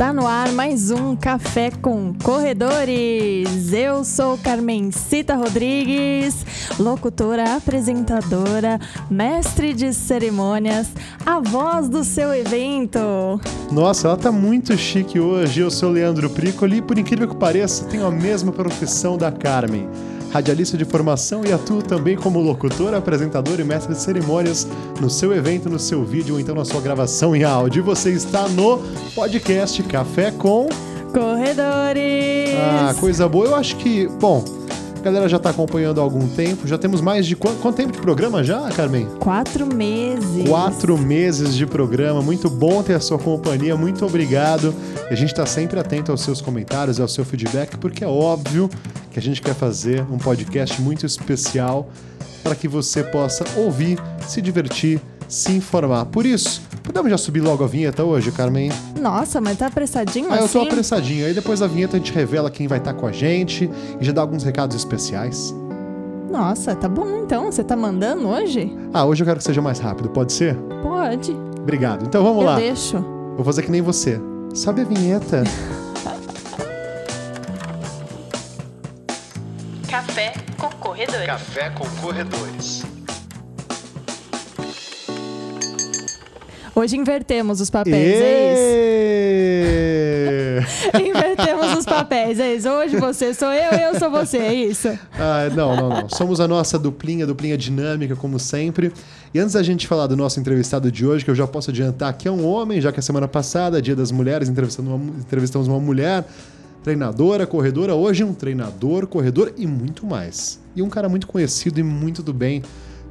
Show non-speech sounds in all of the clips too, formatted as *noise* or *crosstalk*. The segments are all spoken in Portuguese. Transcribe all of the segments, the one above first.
Está no ar mais um Café com Corredores. Eu sou Carmencita Rodrigues, locutora, apresentadora, mestre de cerimônias, a voz do seu evento. Nossa, ela tá muito chique hoje. Eu sou Leandro Pricoli e, por incrível que pareça, tenho a mesma profissão da Carmen radialista de formação e atuo também como locutor, apresentador e mestre de cerimônias no seu evento, no seu vídeo ou então na sua gravação em áudio. E você está no podcast Café com Corredores. Ah, coisa boa. Eu acho que, bom, a galera já está acompanhando há algum tempo. Já temos mais de quanto, quanto, tempo de programa já, Carmen? Quatro meses. Quatro meses de programa. Muito bom ter a sua companhia. Muito obrigado. A gente está sempre atento aos seus comentários, e ao seu feedback, porque é óbvio que a gente quer fazer um podcast muito especial para que você possa ouvir, se divertir, se informar. Por isso, podemos já subir logo a vinheta hoje, Carmen? Nossa, mas tá apressadinho ah, assim? eu tô assim? apressadinho. Aí depois da vinheta a gente revela quem vai estar tá com a gente e já dá alguns recados especiais. Nossa, tá bom então. Você tá mandando hoje? Ah, hoje eu quero que seja mais rápido, pode ser? Pode. Obrigado. Então vamos eu lá. Eu deixo. Vou fazer que nem você. Sobe a vinheta. *laughs* Café com corredores. Café com corredores. Hoje invertemos os papéis, é isso? *laughs* invertemos os papéis, é isso. Hoje você sou eu eu sou você, é isso? Ah, não, não, não. Somos a nossa duplinha, duplinha dinâmica, como sempre. E antes da gente falar do nosso entrevistado de hoje, que eu já posso adiantar que é um homem, já que a semana passada, Dia das Mulheres, uma, entrevistamos uma mulher treinadora, corredora, hoje um treinador, corredor e muito mais. E um cara muito conhecido e muito do bem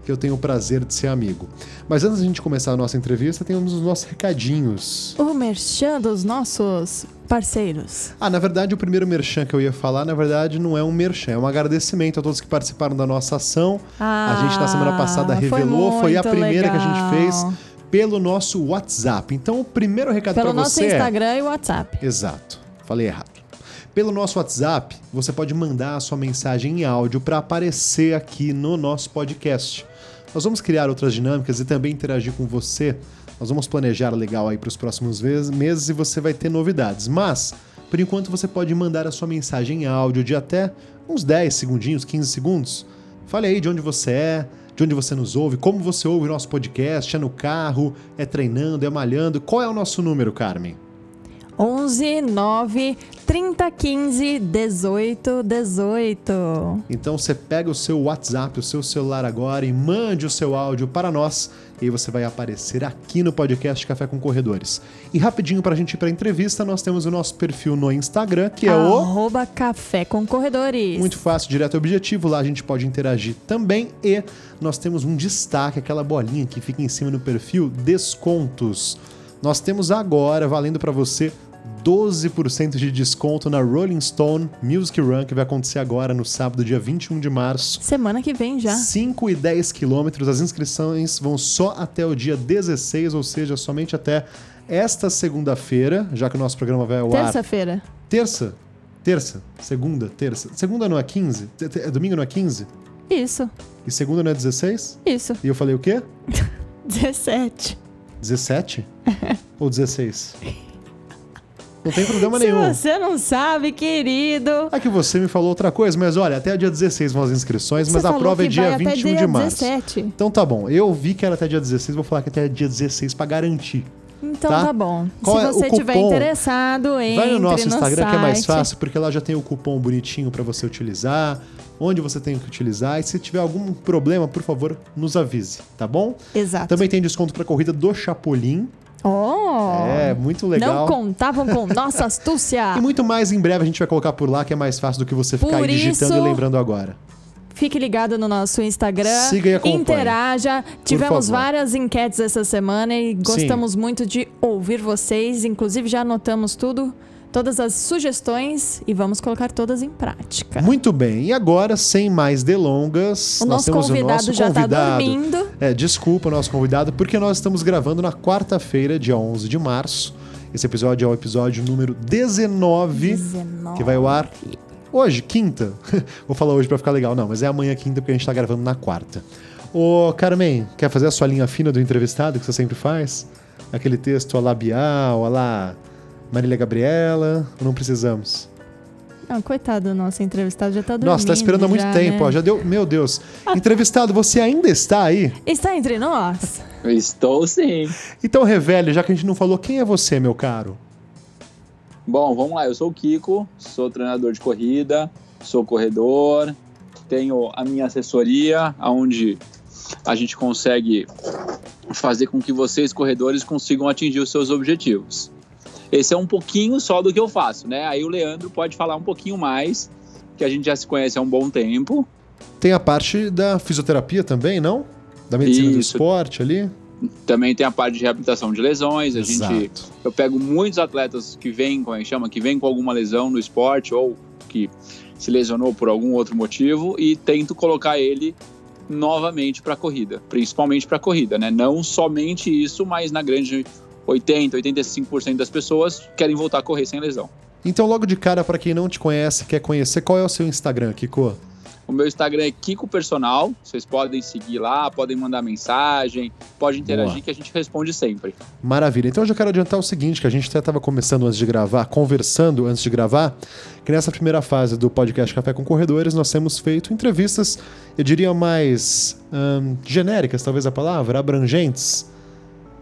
que eu tenho o prazer de ser amigo. Mas antes da gente começar a nossa entrevista, temos os nossos recadinhos. O merchan dos nossos parceiros. Ah, na verdade, o primeiro merchan que eu ia falar, na verdade, não é um merchan, é um agradecimento a todos que participaram da nossa ação. Ah, a gente na semana passada revelou, foi, foi a primeira legal. que a gente fez pelo nosso WhatsApp. Então, o primeiro recado para você Pelo nosso Instagram é... e WhatsApp. Exato. Falei errado. Pelo nosso WhatsApp, você pode mandar a sua mensagem em áudio para aparecer aqui no nosso podcast. Nós vamos criar outras dinâmicas e também interagir com você. Nós vamos planejar legal aí para os próximos meses e você vai ter novidades. Mas, por enquanto, você pode mandar a sua mensagem em áudio de até uns 10 segundinhos, 15 segundos. Fale aí de onde você é, de onde você nos ouve, como você ouve o nosso podcast, é no carro, é treinando, é malhando. Qual é o nosso número, Carmen? 11 9 30 15 18 18. Então você pega o seu WhatsApp, o seu celular agora e mande o seu áudio para nós e aí você vai aparecer aqui no podcast Café com Corredores. E rapidinho para a gente ir para a entrevista, nós temos o nosso perfil no Instagram, que é Arroba o Café com Corredores. Muito fácil, direto e objetivo, lá a gente pode interagir também e nós temos um destaque, aquela bolinha que fica em cima no perfil, descontos. Nós temos agora valendo para você 12% de desconto na Rolling Stone Music Run, que vai acontecer agora no sábado, dia 21 de março. Semana que vem já. 5 e 10 quilômetros. As inscrições vão só até o dia 16, ou seja, somente até esta segunda-feira, já que o nosso programa vai ao ar. Terça-feira. Terça? Terça? Segunda? Terça? Segunda não é 15? É domingo não é 15? Isso. E segunda não é 16? Isso. E eu falei o quê? *laughs* 17. 17? *laughs* ou 16? Não tem problema Se nenhum. Se você não sabe, querido. É que você me falou outra coisa, mas olha, até dia 16 vão as inscrições, você mas a prova é dia 21 dia de março. 17. Então tá bom. Eu vi que era até dia 16, vou falar que até dia 16 para garantir. Então tá, tá bom. Qual Se é você o tiver interessado, entre Vai no nosso Instagram no que é mais site. fácil, porque lá já tem o cupom bonitinho para você utilizar, onde você tem que utilizar. E se tiver algum problema, por favor, nos avise, tá bom? Exato. Também tem desconto para corrida do Chapolin. Oh! É, muito legal. Não contavam com nossa astúcia. *laughs* E muito mais em breve a gente vai colocar por lá, que é mais fácil do que você ficar Por aí digitando isso- e lembrando agora. Fique ligado no nosso Instagram. Siga e acompanhe. Interaja. Tivemos favor. várias enquetes essa semana e gostamos muito de ouvir vocês. Inclusive, já anotamos tudo, todas as sugestões e vamos colocar todas em prática. Muito bem, e agora, sem mais delongas, O nós temos o convidado nosso já tá convidado. dormindo. É, desculpa o nosso convidado, porque nós estamos gravando na quarta-feira, dia 11 de março. Esse episódio é o episódio número 19, 19. que vai ao ar hoje, quinta. *laughs* Vou falar hoje pra ficar legal, não, mas é amanhã quinta, porque a gente tá gravando na quarta. Ô, Carmen, quer fazer a sua linha fina do entrevistado, que você sempre faz? Aquele texto a labial, a lá Marília Gabriela, ou não precisamos? Não, coitado do nosso entrevistado, já tá dormindo. Nossa, tá esperando há muito já, tempo, né? ó. Já deu. Meu Deus. *laughs* Entrevistado, você ainda está aí? Está entre nós? Estou sim. Então revele, já que a gente não falou, quem é você, meu caro? Bom, vamos lá. Eu sou o Kiko, sou treinador de corrida, sou corredor, tenho a minha assessoria, onde a gente consegue fazer com que vocês, corredores, consigam atingir os seus objetivos. Esse é um pouquinho só do que eu faço, né? Aí o Leandro pode falar um pouquinho mais, que a gente já se conhece há um bom tempo. Tem a parte da fisioterapia também, não? Da medicina do Isso. esporte ali? Também tem a parte de reabilitação de lesões. A gente Exato. Eu pego muitos atletas que vêm, como é que chama, que vêm com alguma lesão no esporte ou que se lesionou por algum outro motivo e tento colocar ele novamente para a corrida, principalmente para a corrida, né? Não somente isso, mas na grande 80, 85% das pessoas querem voltar a correr sem lesão. Então, logo de cara, pra quem não te conhece, quer conhecer, qual é o seu Instagram, Kiko? O meu Instagram é Kiko Personal, vocês podem seguir lá, podem mandar mensagem, pode interagir Boa. que a gente responde sempre. Maravilha. Então eu já quero adiantar o seguinte, que a gente até estava começando antes de gravar, conversando antes de gravar, que nessa primeira fase do podcast Café com Corredores nós temos feito entrevistas, eu diria mais ahn, genéricas, talvez a palavra, abrangentes,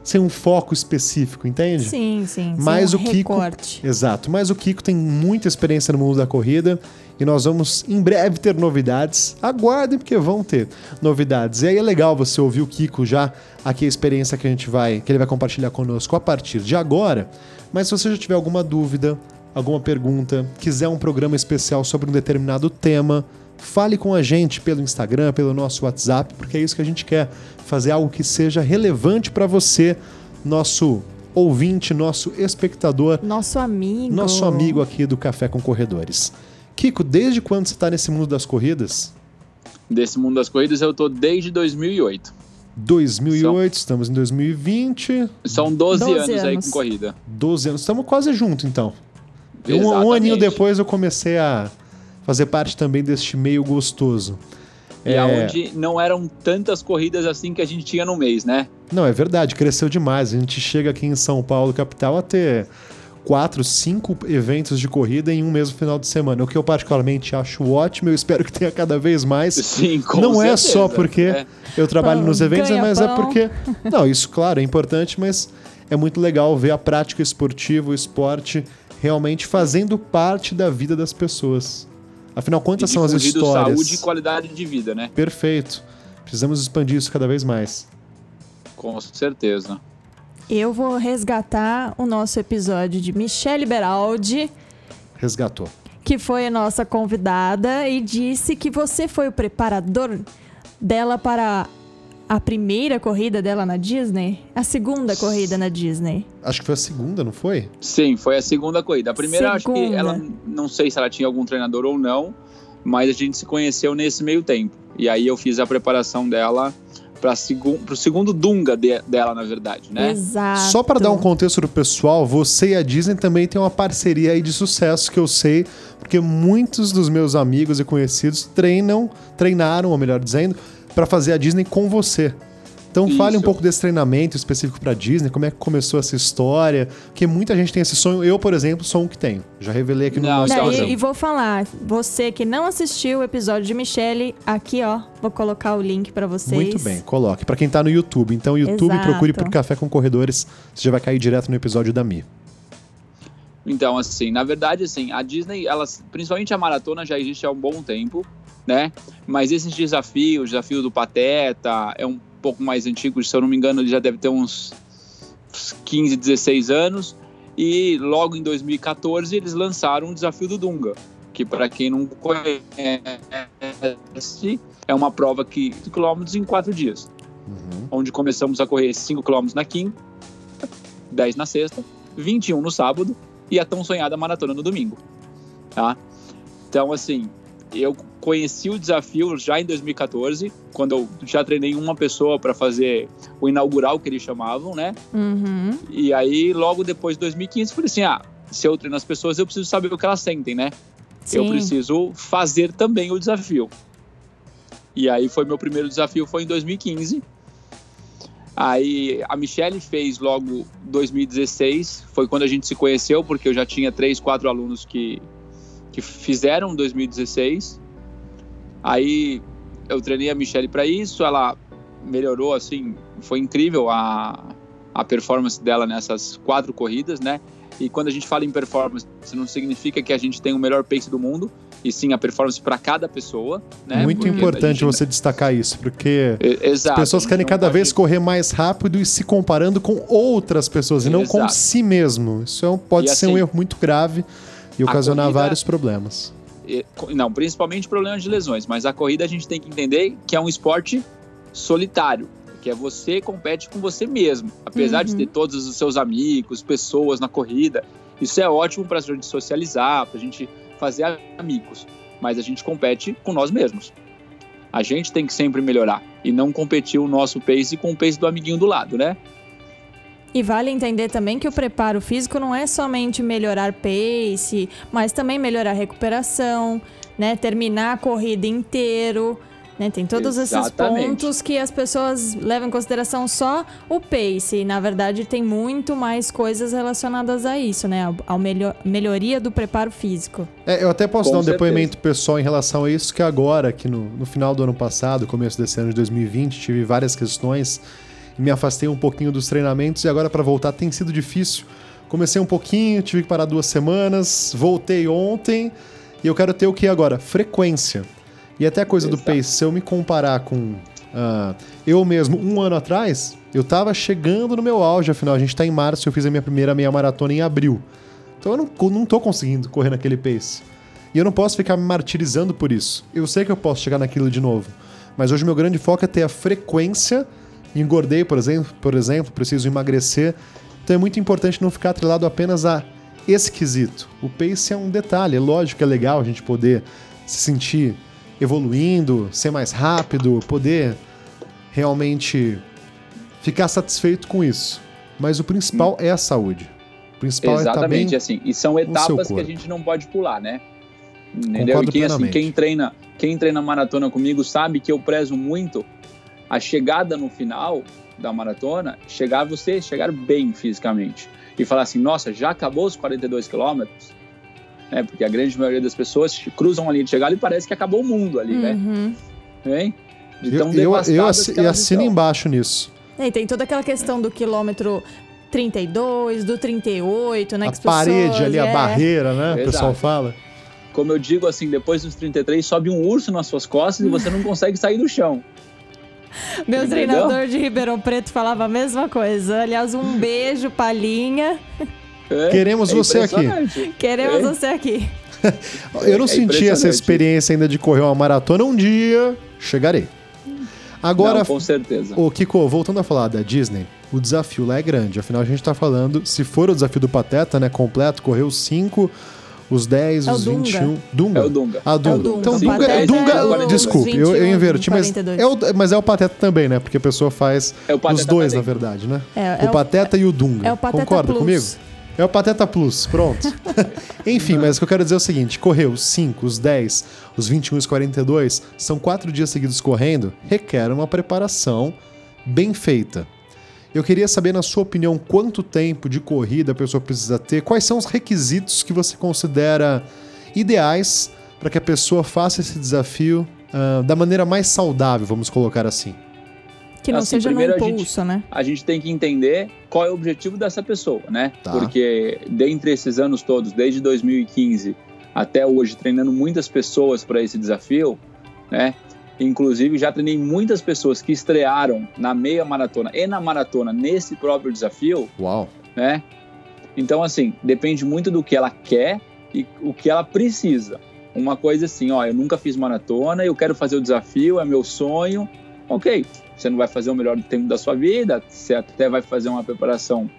sem um foco específico, entende? Sim, sim. Mas um o Kiko- recorte. Exato, mas o Kiko tem muita experiência no mundo da corrida e nós vamos em breve ter novidades. Aguardem porque vão ter novidades. E aí é legal você ouvir o Kiko já aqui a experiência que a gente vai, que ele vai compartilhar conosco a partir de agora. Mas se você já tiver alguma dúvida, alguma pergunta, quiser um programa especial sobre um determinado tema, fale com a gente pelo Instagram, pelo nosso WhatsApp, porque é isso que a gente quer, fazer algo que seja relevante para você, nosso ouvinte, nosso espectador, Nosso amigo. nosso amigo aqui do Café com Corredores. Kiko, desde quando você está nesse mundo das corridas? Desse mundo das corridas eu tô desde 2008. 2008, estamos em 2020, São 12, 12 anos, aí anos. com corrida. 12 anos, estamos quase juntos então. Um, um aninho depois eu comecei a fazer parte também deste meio gostoso. E É, aonde não eram tantas corridas assim que a gente tinha no mês, né? Não, é verdade, cresceu demais. A gente chega aqui em São Paulo, capital, a ter quatro, cinco eventos de corrida em um mesmo final de semana. O que eu particularmente acho ótimo, eu espero que tenha cada vez mais. Sim, com não é certeza. só porque É. eu trabalho Pão, nos eventos, ganha mas é pão. porque. Não, isso, claro, é importante, mas é muito legal ver a prática esportiva, o esporte, realmente fazendo parte da vida das pessoas. Afinal, quantas são as histórias? saúde e qualidade de vida, né? Perfeito. Precisamos expandir isso cada vez mais. Com certeza. Eu vou resgatar o nosso episódio de Michele Beraldi, Resgatou. que foi a nossa convidada e disse que você foi o preparador dela para a primeira corrida dela na Disney, a segunda corrida na Disney. Acho que foi a segunda, não foi? Sim, foi a segunda corrida. A primeira, acho que Segunda. ela, não sei se ela tinha algum treinador ou não, mas a gente se conheceu nesse meio tempo. E aí eu fiz a preparação dela para segun, o segundo Dunga de- dela, na verdade, né? Exato. Só para dar um contexto pro pessoal, você e a Disney também tem uma parceria aí de sucesso que eu sei, porque muitos dos meus amigos e conhecidos treinam, treinaram, ou melhor dizendo, para fazer a Disney com você. Então fale um Isso. pouco desse treinamento específico para Disney, como é que começou essa história, porque muita gente tem esse sonho. Eu, por exemplo, sou um que tenho. Já revelei aqui no Não, nosso Não, programa. e, e vou falar, você que não assistiu o episódio de Michele, aqui ó, vou colocar o link para vocês. Muito bem, coloque. Para quem tá no YouTube. Então, YouTube, Exato. procure por Café com Corredores, você já vai cair direto no episódio da Mi. Então, assim, na verdade, assim, a Disney, ela, principalmente a maratona, já existe há um bom tempo, né? Mas esses desafios, o desafio do Pateta, é um pouco mais antigo, se eu não me engano, ele já deve ter uns 15, 16 anos. E logo em 2014 eles lançaram o desafio do Dunga, que para quem não conhece, é uma prova que 5 km em 4 dias, Uhum. onde começamos a correr 5 km na quinta, 10 na sexta, 21 no sábado e a tão sonhada maratona no domingo, tá? Então, assim, eu conheci o desafio já em 2014, quando eu já treinei uma pessoa para fazer o inaugural que eles chamavam, né? Uhum. E aí, logo depois de 2015, falei assim: ah, se eu treino as pessoas, eu preciso saber o que elas sentem, né? Eu Sim. preciso fazer também o desafio. E aí foi meu primeiro desafio, foi em 2015. Aí a Michelle fez logo 2016, foi quando a gente se conheceu, porque eu já tinha três, quatro alunos que, que fizeram 2016. Aí eu treinei a Michelle para isso, ela melhorou assim, foi incrível a, a performance dela nessas quatro corridas, né? E quando a gente fala em performance, isso não significa que a gente tem o melhor pace do mundo, e sim a performance para cada pessoa. Né? Muito porque importante gente... você destacar isso, porque Exato, as pessoas querem cada vez correr mais rápido e se comparando com outras pessoas e não Exato. com si mesmo. Isso é pode e ser assim, um erro muito grave e ocasionar corrida... vários problemas. Não, principalmente problemas de lesões, mas a corrida a gente tem que entender que é um esporte solitário que é você compete com você mesmo. Apesar uhum. de ter todos os seus amigos, pessoas na corrida, isso é ótimo para a gente socializar, para a gente fazer amigos. Mas a gente compete com nós mesmos. A gente tem que sempre melhorar e não competir o nosso pace com o pace do amiguinho do lado, né? E vale entender também que o preparo físico não é somente melhorar pace, mas também melhorar a recuperação, né? Terminar a corrida inteiro, né? Tem todos Exatamente. esses pontos que as pessoas levam em consideração só o pace. E, na verdade, tem muito mais coisas relacionadas a isso, né? A melhor, melhoria do preparo físico. É, eu até posso Com dar um certeza. depoimento pessoal em relação a isso, que agora, que no, no final do ano passado, começo desse ano de 2020, tive várias questões me afastei um pouquinho dos treinamentos e agora para voltar tem sido difícil. Comecei um pouquinho, tive que parar duas semanas, voltei ontem e eu quero ter o que agora? Frequência. E até a coisa Exato. do pace, se eu me comparar com uh, eu mesmo um ano atrás, eu tava chegando no meu auge, afinal a gente tá em março, eu fiz a minha primeira meia maratona em abril. Então eu não, não tô conseguindo correr naquele pace. E eu não posso ficar me martirizando por isso. Eu sei que eu posso chegar naquilo de novo. Mas hoje o meu grande foco é ter a frequência. Engordei, por exemplo, por exemplo, preciso emagrecer. Então é muito importante não ficar atrelado apenas a esse quesito. O pace é um detalhe, é lógico que é legal a gente poder se sentir evoluindo, ser mais rápido, poder realmente ficar satisfeito com isso. Mas o principal é a saúde. O principal Exatamente, é tá bem assim. E são etapas que a gente não pode pular, né? Entendeu? e quem, assim, quem treina, quem treina maratona comigo sabe que eu prezo muito a chegada no final da maratona, chegar você, chegar bem fisicamente. E falar assim, nossa, já acabou os 42 quilômetros? né? Porque a grande maioria das pessoas cruzam a linha de chegada e parece que acabou o mundo ali, né? uhum. né? De tão eu, eu, eu assino estão. embaixo nisso. É, e tem toda aquela questão do quilômetro 32, do 38, né? A parede pessoas, ali, é... a barreira, né? Exato. O pessoal fala. Como eu digo assim, depois dos 33 sobe um urso nas suas costas e você não consegue sair do chão. *laughs* Meu Entendeu? treinador de Ribeirão Preto falava a mesma coisa. Aliás, um *laughs* beijo, Palhinha. É, Queremos é você aqui. Queremos é. você aqui. *laughs* Eu não é senti essa experiência ainda de correr uma maratona. Um dia chegarei. Agora, não, com certeza. O Kiko, voltando a falar da Disney, o desafio lá é grande. Afinal, a gente tá falando, se for o desafio do Pateta, né, completo, correr os 5, os 10, é os Dunga. 21. Dunga? É o Dunga. Ah, Dunga. É o Dunga. Então, Dunga, é, Dunga é desculpe, 21, eu, eu inverti, mas é, o, mas é o Pateta também, né? Porque a pessoa faz é os dois, também. na verdade, né? É, o Pateta e o Dunga. É o Pateta Concorda Plus. comigo? É o Pateta Plus, pronto. *laughs* Enfim, mas o que eu quero dizer é o seguinte: correr os 5, os 10, os 21 e os 42 são quatro dias seguidos correndo, requer uma preparação bem feita. Eu queria saber, na sua opinião, quanto tempo de corrida a pessoa precisa ter, quais são os requisitos que você considera ideais para que a pessoa faça esse desafio uh, da maneira mais saudável, vamos colocar assim. Que não assim, seja no impulso, a gente, né? A gente tem que entender qual é o objetivo dessa pessoa, né? Tá. Porque dentre esses anos todos, desde 2015 até hoje, treinando muitas pessoas para esse desafio, né? Inclusive, já treinei muitas pessoas que estrearam na meia maratona e na maratona nesse próprio desafio. Uau! Né? Então, assim, depende muito do que ela quer e o que ela precisa. Uma coisa assim, ó, eu nunca fiz maratona, eu quero fazer o desafio, é meu sonho. Ok, você não vai fazer o melhor tempo da sua vida, você até vai fazer uma preparação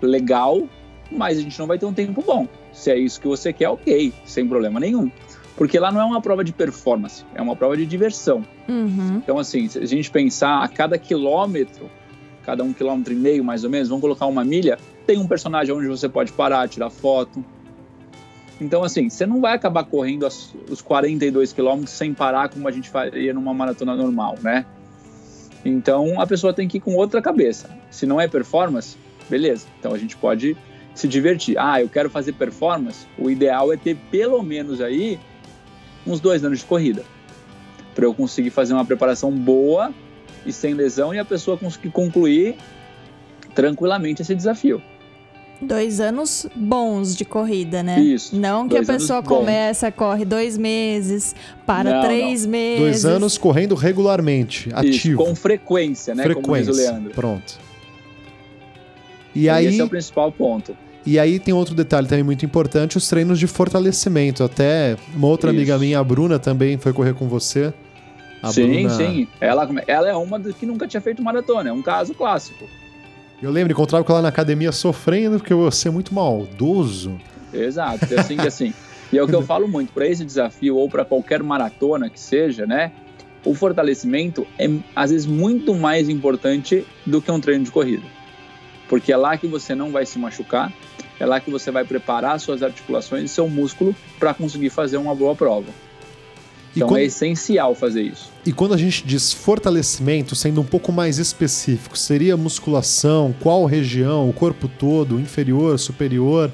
legal, mas a gente não vai ter um tempo bom. Se é isso que você quer, ok, sem problema nenhum. Porque lá não é uma prova de performance, é uma prova de diversão. Uhum. Então, assim, se a gente pensar a cada quilômetro, cada um quilômetro e meio mais ou menos, vamos colocar uma milha, tem um personagem onde você pode parar, tirar foto. Então, assim, você não vai acabar correndo os 42 quilômetros sem parar como a gente faria numa maratona normal, né? Então a pessoa tem que ir com outra cabeça. Se não é performance, beleza. Então a gente pode se divertir. Ah, eu quero fazer performance. O ideal é ter pelo menos aí uns dois anos de corrida para eu conseguir fazer uma preparação boa e sem lesão e a pessoa conseguir concluir tranquilamente esse desafio. Dois anos bons de corrida, né? Isso. Não que a pessoa bons. começa, corre dois meses, para Não, três meses. Dois anos correndo regularmente, Isso, ativo. com frequência, né? Como diz o frequência. Leandro. Pronto. E aí, Esse é o principal ponto. E aí tem outro detalhe também muito importante, os treinos de fortalecimento. Até uma outra Isso. amiga minha, a Bruna, também foi correr com você. A sim, Bruna- sim. Ela, ela é uma que nunca tinha feito maratona, é um caso clássico. Eu lembro, encontrava com ela na academia sofrendo porque você é muito maldoso. Exato, é assim que assim. *laughs* E é o que eu falo muito, para esse desafio ou para qualquer maratona que seja, né? O fortalecimento é às vezes muito mais importante do que um treino de corrida. Porque é lá que você não vai se machucar, é lá que você vai preparar suas articulações e seu músculo para conseguir fazer uma boa prova. Então quando- é essencial fazer isso. E quando a gente diz fortalecimento, sendo um pouco mais específico, seria musculação, qual região, o corpo todo, inferior, superior?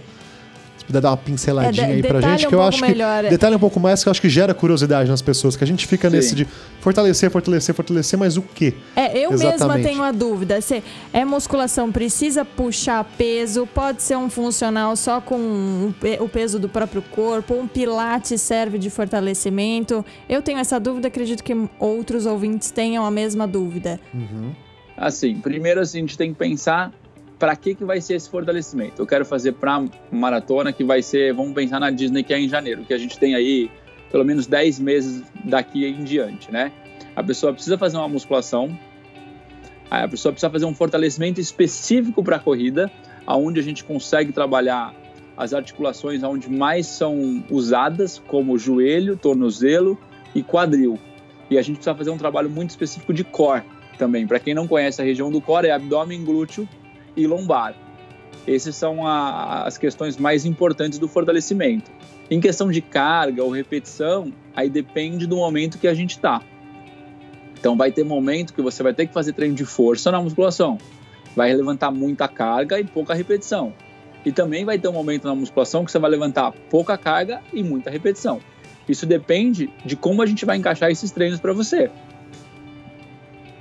Puder dar uma pinceladinha É, aí pra gente, um que eu acho melhor. que detalhe um pouco mais que eu acho que gera curiosidade nas pessoas, que a gente fica Sim. nesse de fortalecer, fortalecer, fortalecer, mas o quê? É, eu mesma Exatamente. tenho a dúvida. Se é musculação, precisa puxar peso, pode ser um funcional só com o pe- o peso do próprio corpo, um pilates serve de fortalecimento. Eu tenho essa dúvida, acredito que outros ouvintes tenham a mesma dúvida. Assim, primeiro assim, a gente tem que pensar para que, que vai ser esse fortalecimento. Eu quero fazer para maratona, que vai ser, vamos pensar na Disney, que é em janeiro, que a gente tem aí pelo menos 10 meses daqui em diante, né? A pessoa precisa fazer uma musculação, a pessoa precisa fazer um fortalecimento específico para a corrida, aonde a gente consegue trabalhar as articulações onde mais são usadas, como joelho, tornozelo e quadril. E a gente precisa fazer um trabalho muito específico de core também. Para quem não conhece a região do core, é abdômen, glúteo e lombar. Essas são a- as questões mais importantes do fortalecimento. Em questão de carga ou repetição, aí depende do momento que a gente está. Então vai ter momento que você vai ter que fazer treino de força na musculação. Vai levantar muita carga e pouca repetição. E também vai ter um momento na musculação que você vai levantar pouca carga e muita repetição. Isso depende de como a gente vai encaixar esses treinos para você.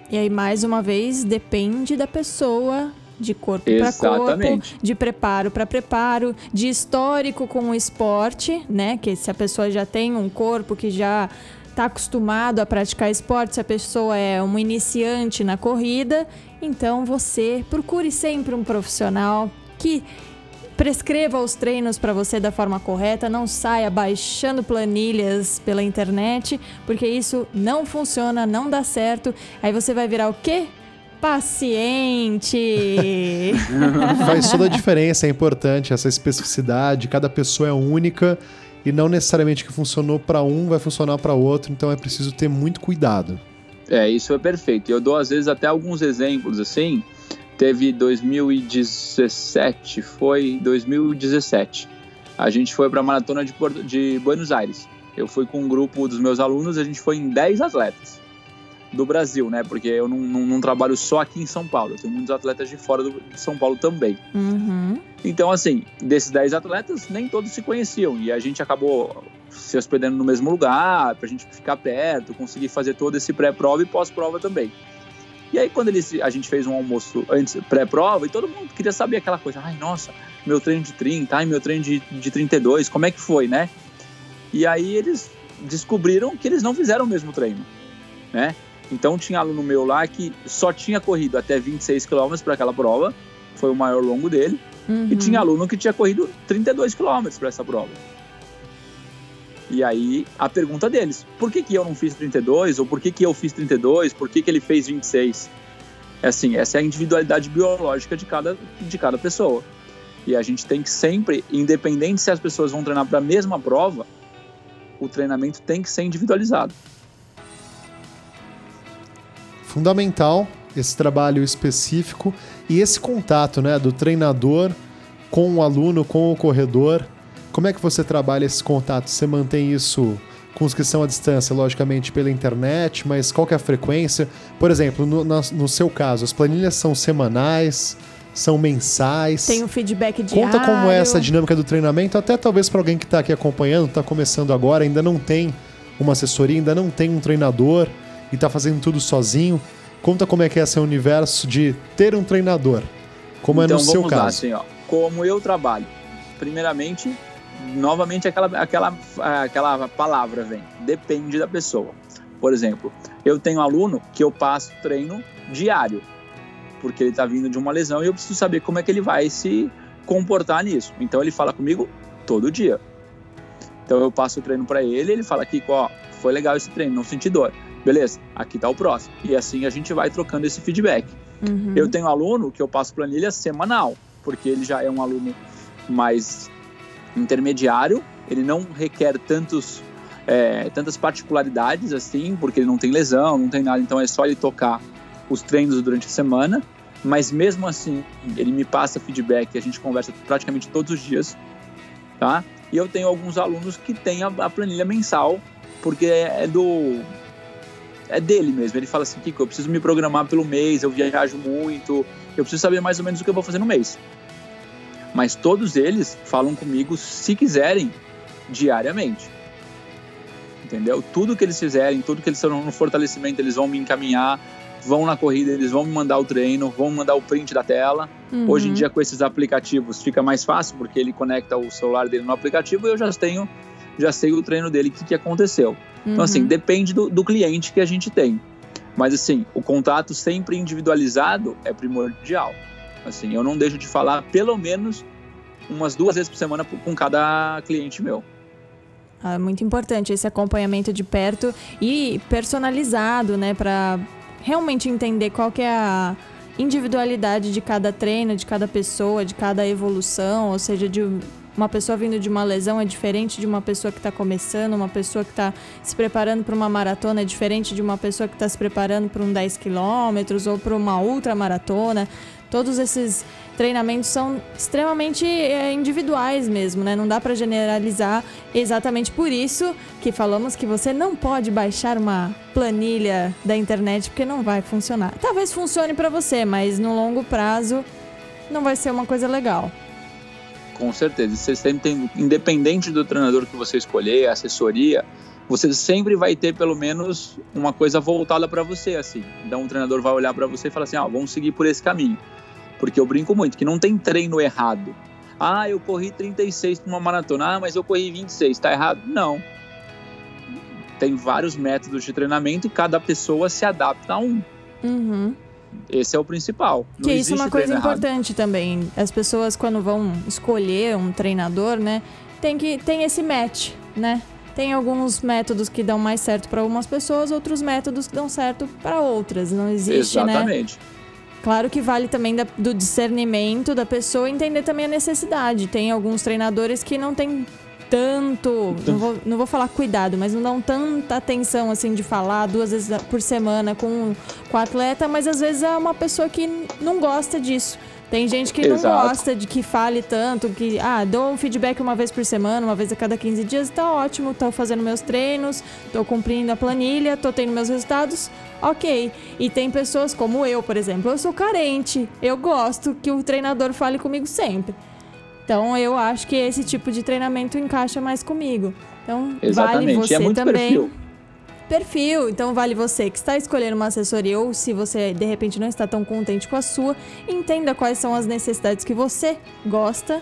E aí, mais uma vez, depende da pessoa, de corpo para corpo, de preparo para preparo, de histórico com o esporte, né? Que se a pessoa já tem um corpo que já está acostumado a praticar esporte, se a pessoa é um iniciante na corrida, então você procure sempre um profissional que prescreva os treinos para você da forma correta, não saia baixando planilhas pela internet, porque isso não funciona, não dá certo. Aí você vai virar o quê? Paciente. *laughs* Faz toda a diferença, é importante essa especificidade, cada pessoa é única e não necessariamente o que funcionou para um vai funcionar para outro, então é preciso ter muito cuidado. É, isso é perfeito. Eu dou às vezes até alguns exemplos assim. Teve 2017, foi 2017. A gente foi para a maratona de, Porto- de Buenos Aires. Eu fui com um grupo dos meus alunos, a gente foi em 10 atletas do Brasil, né? Porque eu não, não- não trabalho só aqui em São Paulo, eu tenho muitos atletas de fora do- de São Paulo também. Uhum. Então, assim, desses 10 atletas, nem todos se conheciam. E a gente acabou se hospedando no mesmo lugar, pra gente ficar perto, conseguir fazer todo esse pré-prova e pós-prova também. E aí, quando eles, a gente fez um almoço antes, pré-prova, e todo mundo queria saber aquela coisa. Ai, nossa, meu treino de 30, ai, meu treino de, de 32, como é que foi, né? E aí eles descobriram que eles não fizeram o mesmo treino, né? Então tinha aluno meu lá que só tinha corrido até 26 km para aquela prova, foi o maior longo dele. Uhum. E tinha aluno que tinha corrido 32 quilômetros para essa prova. E aí, a pergunta deles, por que, que eu não fiz 32? Ou por que, que eu fiz 32? Por que, que ele fez 26? É assim, essa é a individualidade biológica de cada, de cada pessoa. E a gente tem que sempre, independente se as pessoas vão treinar para a mesma prova, o treinamento tem que ser individualizado. Fundamental esse trabalho específico e esse contato, né, do treinador com o aluno, com o corredor. Como é que você trabalha esse contato? Você mantém isso com os que são à distância, logicamente, pela internet, mas qual é a frequência? Por exemplo, no, na- no seu caso, as planilhas são semanais, são mensais? Tem um feedback diário. Conta como é essa dinâmica do treinamento, até talvez para alguém que está aqui acompanhando, está começando agora, ainda não tem uma assessoria, ainda não tem um treinador e está fazendo tudo sozinho. Conta como é que é esse universo de ter um treinador, como então é no seu vamos lá, caso. assim, ó. Como eu trabalho. Primeiramente, novamente aquela, aquela, aquela palavra vem. Depende da pessoa. Por exemplo, eu tenho aluno que eu passo treino diário, porque ele está vindo de uma lesão e eu preciso saber como é que ele vai se comportar nisso. Então ele fala comigo todo dia. Então eu passo o treino para ele, ele fala aqui, ó, foi legal esse treino, não senti dor. Beleza, aqui tá o próximo. E assim a gente vai trocando esse feedback. Uhum. Eu tenho aluno que eu passo planilha semanal, porque ele já é um aluno mais intermediário, ele não requer tantos, é, tantas particularidades assim, porque ele não tem lesão, não tem nada, então é só ele tocar os treinos durante a semana. Mas mesmo assim, ele me passa feedback, a gente conversa praticamente todos os dias, tá? E eu tenho alguns alunos que têm a, a planilha mensal, porque é, é do é dele mesmo. Ele fala assim, Kiko, eu preciso me programar pelo mês, eu viajo muito, eu preciso saber mais ou menos o que eu vou fazer no mês. Mas todos eles falam comigo, se quiserem, diariamente. Entendeu? Tudo que eles fizerem, tudo que eles estão no fortalecimento, eles vão me encaminhar, vão na corrida, eles vão me mandar o treino, vão me mandar o print da tela. Uhum. Hoje em dia, com esses aplicativos, fica mais fácil, porque ele conecta o celular dele no aplicativo e eu já tenho, já sei o treino dele, o que, que aconteceu. Então, assim, Uhum. depende do, do cliente que a gente tem. Mas, assim, o contato sempre individualizado é primordial. Assim, eu não deixo de falar pelo menos umas duas vezes por semana com cada cliente meu. Ah, É muito importante esse acompanhamento de perto e personalizado, né, para realmente entender qual que é a individualidade de cada treino, de cada pessoa, de cada evolução, ou seja, de uma pessoa vindo de uma lesão é diferente de uma pessoa que está começando, uma pessoa que está se preparando para uma maratona é diferente de uma pessoa que está se preparando para um 10 quilômetros ou para uma ultramaratona. Todos esses treinamentos são extremamente é, individuais mesmo, né? Não dá para generalizar. Exatamente por isso que falamos que você não pode baixar uma planilha da internet porque não vai funcionar. Talvez funcione para você, mas no longo prazo não vai ser uma coisa legal. Com certeza. Você sempre independente do treinador que você escolher, assessoria, você sempre vai ter pelo menos uma coisa voltada para você, assim. Então o treinador vai olhar para você e falar assim: ah, vamos seguir por esse caminho. Porque eu brinco muito que não tem treino errado. Ah, eu corri 36 para uma maratona. Ah, mas eu corri 26. Tá errado? Não. Tem vários métodos de treinamento e cada pessoa se adapta a um. Uhum. Esse é o principal. Não Que isso é uma coisa treino errado. importante também. As pessoas quando vão escolher um treinador, né, tem que tem esse match, né? Tem alguns métodos que dão mais certo para algumas pessoas, outros métodos que dão certo para outras. Não existe, né? Exatamente. Claro que vale também da- do discernimento da pessoa entender também a necessidade. Tem alguns treinadores que não têm tanto, não vou, não vou falar cuidado, mas não dão tanta atenção assim de falar duas vezes por semana com, com o atleta, mas às vezes é uma pessoa que não gosta disso. Tem gente que não Exato. gosta de que fale tanto, que, ah, dou um feedback uma vez por semana, uma vez a cada 15 dias, tá ótimo, tô fazendo meus treinos, tô cumprindo a planilha, tô tendo meus resultados, ok. E tem pessoas como eu, por exemplo, eu sou carente, eu gosto que o treinador fale comigo sempre. Então eu acho que esse tipo de treinamento encaixa mais comigo. Então vale Exatamente. você é muito também perfil. perfil. Então vale você que está escolhendo uma assessoria ou se você de repente não está tão contente com a sua, entenda quais são as necessidades que você gosta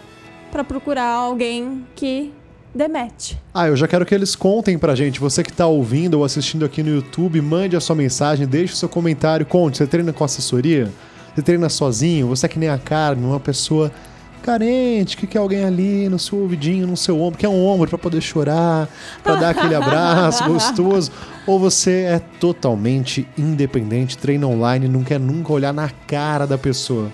para procurar alguém que demete. Ah, eu já quero que eles contem pra gente. Você que tá ouvindo ou assistindo aqui no YouTube, mande a sua mensagem, deixe o seu comentário. Conte, você treina com assessoria? Você treina sozinho? Você é que nem a Carmen, uma pessoa carente, que quer alguém ali no seu ouvidinho, no seu ombro, quer um ombro pra poder chorar, pra dar aquele abraço *laughs* gostoso. Ou você é totalmente independente, treina online, não quer nunca olhar na cara da pessoa.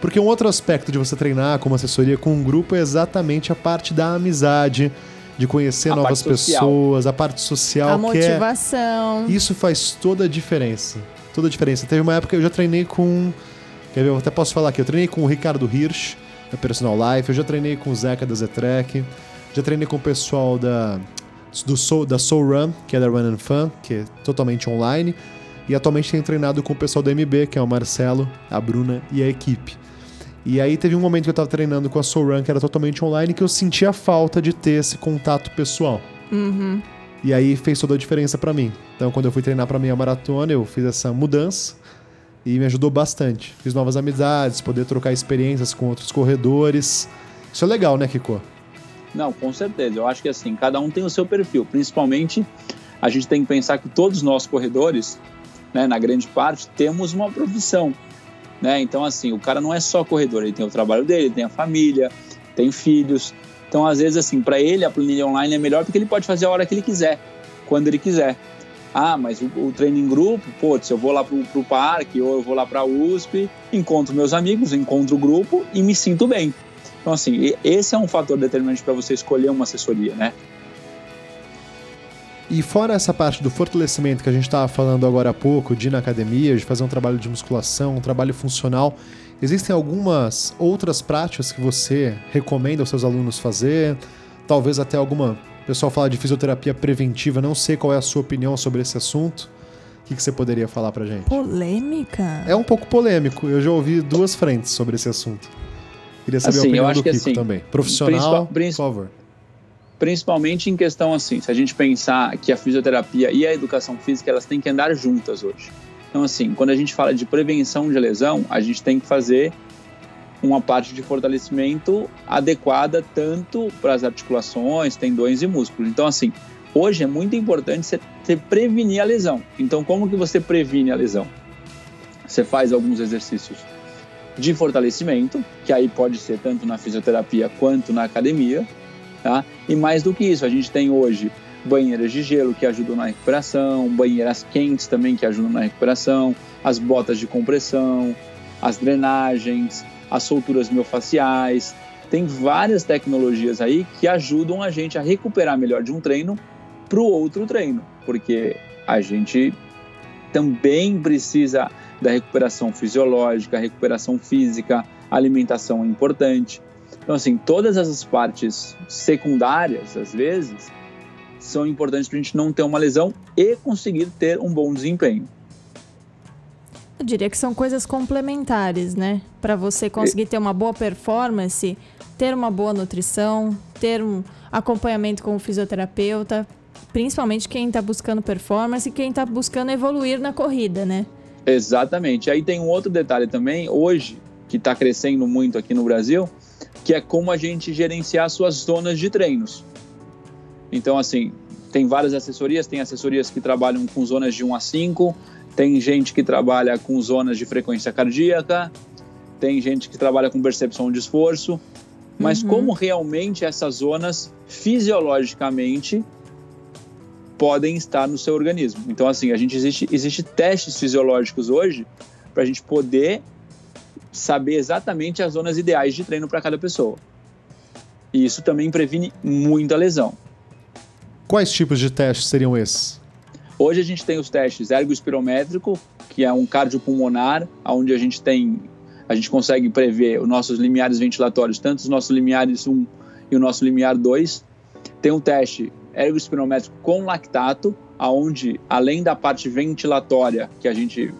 Porque um outro aspecto de você treinar como assessoria com um grupo é exatamente a parte da amizade, de conhecer A novas pessoas, a parte social, a que é motivação. isso faz toda a diferença. Toda a diferença. Teve uma época que eu já treinei com. Quer ver? Eu até posso falar aqui. Eu treinei com o Ricardo Hirsch, da Personal Life. Eu já treinei com o Zeca da Zetrek. Já treinei com o pessoal da, do Soul, da Soul Run, que é da Run and Fun, que é totalmente online. E atualmente tenho treinado com o pessoal do MB, que é o Marcelo, a Bruna e a equipe. E aí teve um momento que eu tava treinando com a Soul Run, que era totalmente online, que eu sentia falta de ter esse contato pessoal. Uhum. E aí fez toda a diferença para mim. Então, quando eu fui treinar para minha maratona, eu fiz essa mudança e me ajudou bastante. Fiz novas amizades, poder trocar experiências com outros corredores. Isso é legal, né, Kiko? Não, com certeza. Eu acho que assim, cada um tem o seu perfil. Principalmente, a gente tem que pensar que todos nós corredores, né, na grande parte, temos uma profissão. Né? Então, assim, o cara não é só corredor, ele tem o trabalho dele, tem a família, tem filhos. Então, às vezes, assim, para ele a planilha online é melhor porque ele pode fazer a hora que ele quiser, quando ele quiser. Ah, mas o, o treino em se eu vou lá pro, pro parque ou eu vou lá pra USP, encontro meus amigos, encontro o grupo e me sinto bem. Então, assim, esse é um fator determinante para você escolher uma assessoria, né? E fora essa parte do fortalecimento que a gente estava falando agora há pouco, de ir na academia, de fazer um trabalho de musculação, um trabalho funcional, existem algumas outras práticas que você recomenda aos seus alunos fazer? Talvez até alguma. O pessoal fala de fisioterapia preventiva, não sei qual é a sua opinião sobre esse assunto. O que, que você poderia falar pra gente? Polêmica? É um pouco polêmico. Eu já ouvi duas frentes sobre esse assunto. Queria saber assim, a opinião eu acho do que, Kiko assim, também. Profissional, por favor. Principalmente em questão assim, se a gente pensar que a fisioterapia e a educação física elas têm que andar juntas hoje. Então assim, quando a gente fala de prevenção de lesão, a gente tem que fazer uma parte de fortalecimento adequada tanto para as articulações, tendões e músculos. Então assim, hoje é muito importante você, prevenir a lesão. Então como que você previne a lesão? Você faz alguns exercícios de fortalecimento, que aí pode ser tanto na fisioterapia quanto na academia, tá? E mais do que isso, a gente tem hoje banheiras de gelo que ajudam na recuperação, banheiras quentes também que ajudam na recuperação, as botas de compressão, as drenagens, as solturas miofaciais. Tem várias tecnologias aí que ajudam a gente a recuperar melhor de um treino para o outro treino, porque a gente também precisa da recuperação fisiológica, recuperação física, alimentação é importante. Então, assim, todas essas partes secundárias, às vezes, são importantes para a gente não ter uma lesão e conseguir ter um bom desempenho. Eu diria que são coisas complementares, né? Para você conseguir ter uma boa performance, ter uma boa nutrição, ter um acompanhamento com o fisioterapeuta, principalmente quem está buscando performance e quem está buscando evoluir na corrida, né? Exatamente. Aí tem um outro detalhe também, hoje, que está crescendo muito aqui no Brasil, que é como a gente gerenciar suas zonas de treinos. Então, assim, tem várias assessorias, tem assessorias que trabalham com zonas de 1 a 5, tem gente que trabalha com zonas de frequência cardíaca, tem gente que trabalha com percepção de esforço, mas Uhum. como realmente essas zonas fisiologicamente podem estar no seu organismo. Então, assim, a gente existe, existe testes fisiológicos hoje para a gente poder saber exatamente as zonas ideais de treino para cada pessoa. E isso também previne muita lesão. Quais tipos de testes seriam esses? Hoje a gente tem os testes ergoespirométrico, que é um cardiopulmonar, onde a gente tem, a gente consegue prever os nossos limiares ventilatórios, tanto os nossos limiares 1 e o nosso limiar 2. Tem um teste ergoespirométrico com lactato, aonde além da parte ventilatória que a gente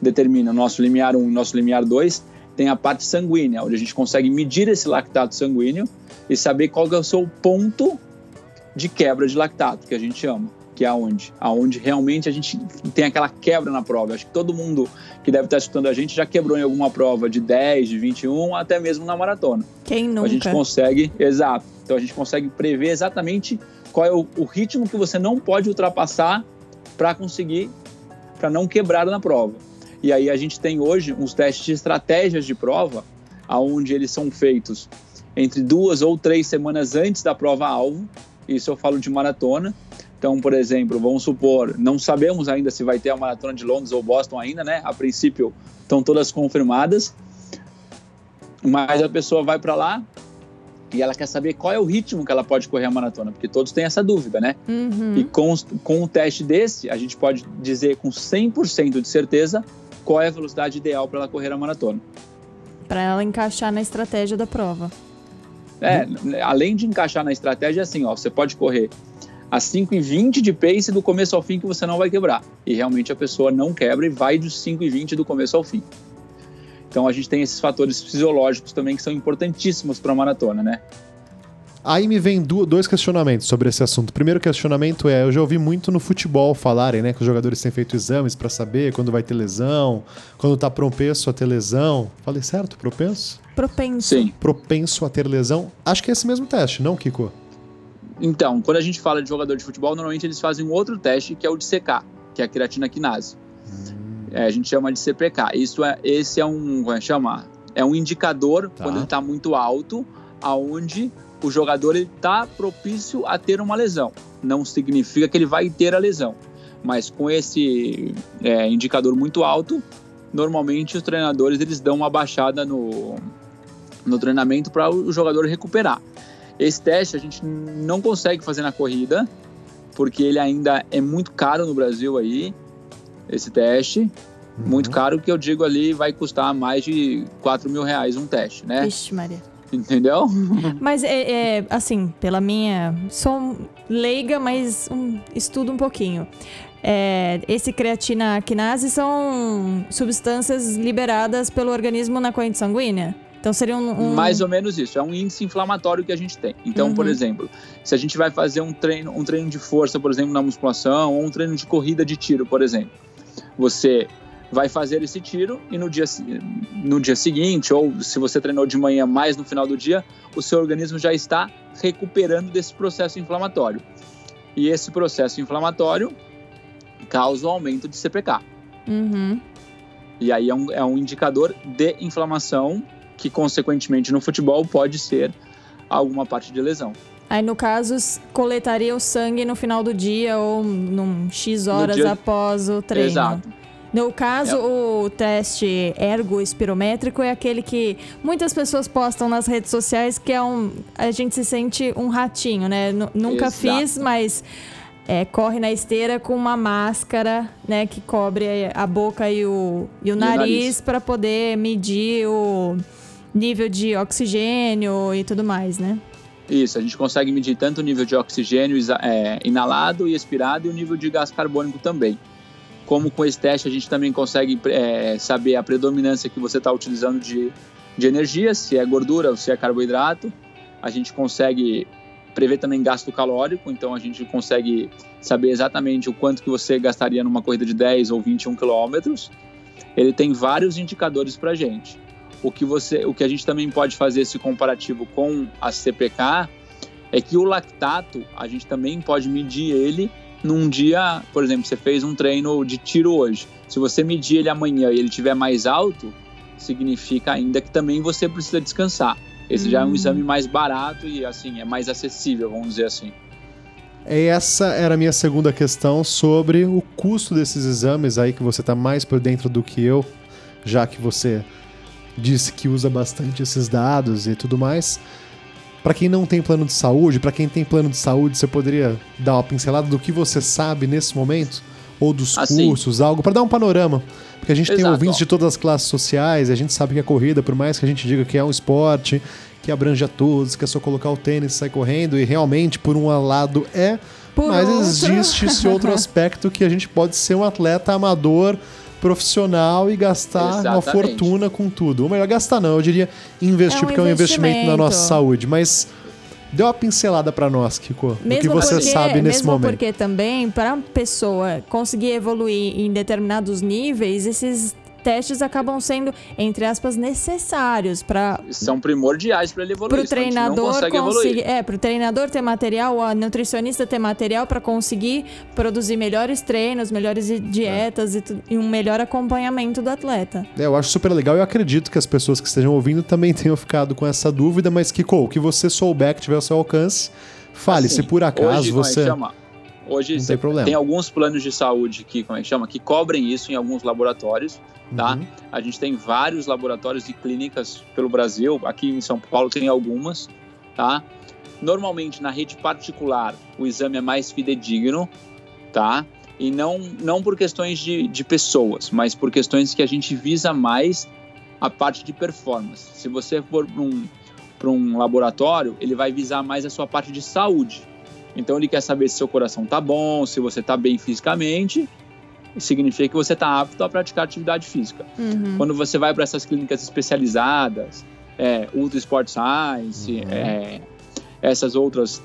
determina o nosso limiar 1 e nosso limiar 2, tem a parte sanguínea, onde a gente consegue medir esse lactato sanguíneo e saber qual é o seu ponto de quebra de lactato, que a gente chama, que é aonde? Aonde realmente a gente tem aquela quebra na prova. Acho que todo mundo que deve estar escutando a gente já quebrou em alguma prova de 10, de 21, até mesmo na maratona. Quem Então a gente nunca? consegue, exato. Então a gente consegue prever exatamente qual é o, o ritmo que você não pode ultrapassar para conseguir, para não quebrar na prova. E aí a gente tem hoje uns testes de estratégias de prova, aonde eles são feitos entre duas ou três semanas antes da prova alvo. Isso eu falo de maratona. Então, por exemplo, vamos supor, não sabemos ainda se vai ter a maratona de Londres ou Boston ainda, né? A princípio estão todas confirmadas. Mas a pessoa vai para lá e ela quer saber qual é o ritmo que ela pode correr a maratona, porque todos têm essa dúvida, né? Uhum. E com, com um teste desse, a gente pode dizer com 100% de certeza qual é a velocidade ideal para ela correr a maratona. Para ela encaixar na estratégia da prova. É, além de encaixar na estratégia, assim, ó, você pode correr As 5 e 20 de pace do começo ao fim que você não vai quebrar. E realmente a pessoa não quebra e vai dos 5 e 20 do começo ao fim. Então a gente tem esses fatores fisiológicos também que são importantíssimos para a maratona, né? Aí me vem dois questionamentos sobre esse assunto. O primeiro questionamento é: eu já ouvi muito no futebol falarem, né, que os jogadores têm feito exames para saber quando vai ter lesão, quando tá propenso a ter lesão. Falei certo? Propenso? Propenso. Sim. Propenso a ter lesão. Acho que é esse mesmo teste, não, Kiko? Então, quando a gente fala de jogador de futebol, normalmente eles fazem um outro teste que é o de CK, que é a creatina quinase. Hum. É, a gente chama de CPK. Isso é, esse é um, como é que chama? É um indicador tá. quando ele está muito alto, aonde o jogador está propício a ter uma lesão. Não significa que ele vai ter a lesão, mas com esse é, indicador muito alto, normalmente os treinadores eles dão uma baixada no, no treinamento para o jogador recuperar. Esse teste a gente não consegue fazer na corrida, porque ele ainda é muito caro no Brasil aí, esse teste. Uhum. Muito caro, que eu digo ali vai custar mais de 4 mil reais um teste, né? Vixe, Maria. Entendeu? *laughs* Mas é, é, assim, pela minha. Sou leiga, mas um, estudo um pouquinho. É, esse creatina quinase são substâncias liberadas pelo organismo na corrente sanguínea? Então seria um, um, Mais ou menos isso. É um índice inflamatório que a gente tem. Então, uhum. por exemplo, se a gente vai fazer um treino, um treino de força, por exemplo, na musculação, ou um treino de corrida de tiro, por exemplo, você vai fazer esse tiro e no dia, no dia seguinte, ou se você treinou de manhã mais no final do dia, o seu organismo já está recuperando desse processo inflamatório. E esse processo inflamatório causa o aumento de CPK. Uhum. E aí é um, é um indicador de inflamação que, consequentemente, no futebol pode ser alguma parte de lesão. Aí, no caso, coletaria o sangue no final do dia ou num X horas dia... após o treino. Exato. No caso, é. o teste ergo-espirométrico é aquele que muitas pessoas postam nas redes sociais, que é um. A gente se sente um ratinho, né? N nunca Exato. fiz, mas. É, corre na esteira com uma máscara, né, que cobre a boca e o, e o, e nariz, nariz. para poder medir o nível de oxigênio e tudo mais, né? Isso, a gente consegue medir tanto o nível de oxigênio é, inalado e expirado e o nível de gás carbônico também como com esse teste a gente também consegue é, saber a predominância que você está utilizando de, de energia, se é gordura ou se é carboidrato. A gente consegue prever também gasto calórico, então a gente consegue saber exatamente o quanto que você gastaria numa corrida de 10 ou 21 quilômetros. Ele tem vários indicadores para a gente. O que, você, o que a gente também pode fazer esse comparativo com a CPK é que o lactato, a gente também pode medir ele num dia, por exemplo, você fez um treino de tiro hoje. Se você medir ele amanhã e ele estiver mais alto, significa ainda que também você precisa descansar. Esse já é um hum. exame mais barato e assim é mais acessível, vamos dizer assim. Essa era a minha segunda questão sobre o custo desses exames aí que você está mais por dentro do que eu, já que você disse que usa bastante esses dados e tudo mais. Para quem não tem plano de saúde, para quem tem plano de saúde, você poderia dar uma pincelada do que você sabe nesse momento? Ou dos assim. cursos, algo, para dar um panorama. Porque a gente Exato. tem ouvintes de todas as classes sociais, a gente sabe que a corrida, por mais que a gente diga que é um esporte, que abrange a todos, que é só colocar o tênis e sair correndo, e realmente, por um lado, é. Por mas outro... existe esse outro *laughs* aspecto que a gente pode ser um atleta amador profissional e gastar Exatamente. uma fortuna com tudo. Ou melhor, gastar não, eu diria investir, é um porque é um investimento na nossa saúde. Mas dê uma pincelada para nós, Kiko, mesmo o que você porque, sabe nesse mesmo momento. porque também, para a pessoa conseguir evoluir em determinados níveis, esses testes acabam sendo, entre aspas, necessários para são primordiais para ele evoluir. Para o treinador conseguir, é, para o treinador ter material, a nutricionista ter material para conseguir produzir melhores treinos, melhores dietas é. e, e, um melhor acompanhamento do atleta. É, eu acho super legal. Eu acredito que as pessoas que estejam ouvindo também *laughs* tenham ficado com essa dúvida, mas Kiko, o que você souber que tiver ao seu alcance, fale. Assim, se por acaso hoje, você Hoje tem, tem, alguns planos de saúde que, como é que chama, que cobrem isso em alguns laboratórios tá? Uhum. A gente tem vários laboratórios e clínicas pelo Brasil, aqui em São Paulo tem algumas, tá? Normalmente na rede particular o exame é mais fidedigno, tá? E não, não por questões de, de pessoas, mas por questões que a gente visa mais a parte de performance. Se você for para um, um laboratório, ele vai visar mais a sua parte de saúde. Então ele quer saber se seu coração tá bom, se você tá bem fisicamente, significa que você está apto a praticar atividade física. Uhum. Quando você vai para essas clínicas especializadas, é, Ultra Sport Science, Uhum. é, essas outras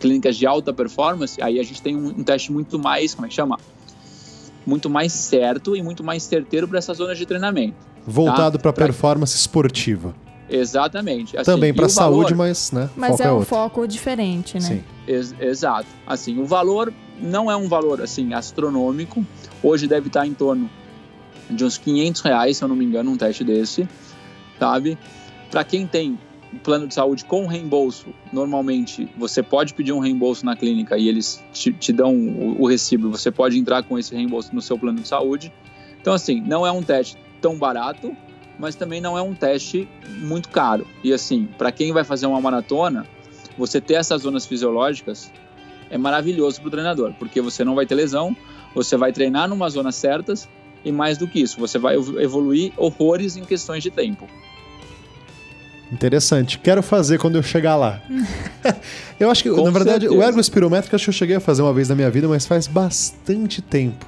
clínicas de alta performance, aí a gente tem um, um teste muito mais, como é que chama? Muito mais certo e muito mais certeiro para essas zonas de treinamento. Voltado para Pra- performance esportiva. Exatamente. Assim, Também para o valor- saúde, mas, né? Mas foco é um outro. foco diferente, né? Sim. Ex- exato. Assim, o valor não é um valor assim astronômico. Hoje deve estar em torno de uns 500 reais, se eu não me engano, um teste desse, sabe? Para quem tem plano de saúde com reembolso, normalmente você pode pedir um reembolso na clínica e eles te, te dão o, o recibo. Você pode entrar com esse reembolso no seu plano de saúde. Então, assim, não é um teste tão barato, mas também não é um teste muito caro. E assim, para quem vai fazer uma maratona, você ter essas zonas fisiológicas é maravilhoso para o treinador, porque você não vai ter lesão, você vai treinar numa zonas certas e mais do que isso, você vai evo- evoluir horrores em questões de tempo. Interessante. Quero fazer quando eu chegar lá. *laughs* eu acho que, Com na verdade, o certeza. ergo espirométrico acho que eu cheguei a fazer uma vez na minha vida, mas faz bastante tempo.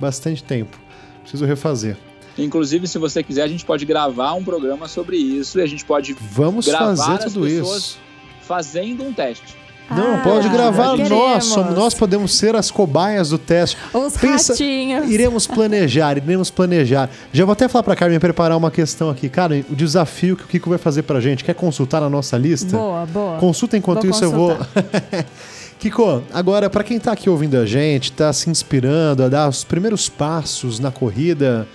Bastante tempo. Preciso refazer. Inclusive, se você quiser, a gente pode gravar um programa sobre isso e a gente pode Vamos Gravar fazer as tudo pessoas- isso. fazendo um teste. Não, Ah, pode gravar nós. somos- Nós podemos ser as cobaias do teste. Os Pensa- ratinhos. Iremos planejar, iremos planejar. Já vou até falar pra Carmen preparar uma questão aqui. Cara, o desafio que o Kiko vai fazer pra gente. Quer consultar na nossa lista? Boa, boa. Consulta enquanto Vou isso eu vou. *laughs* Kiko, agora pra quem tá aqui ouvindo a gente, tá se inspirando a dar os primeiros passos na corrida,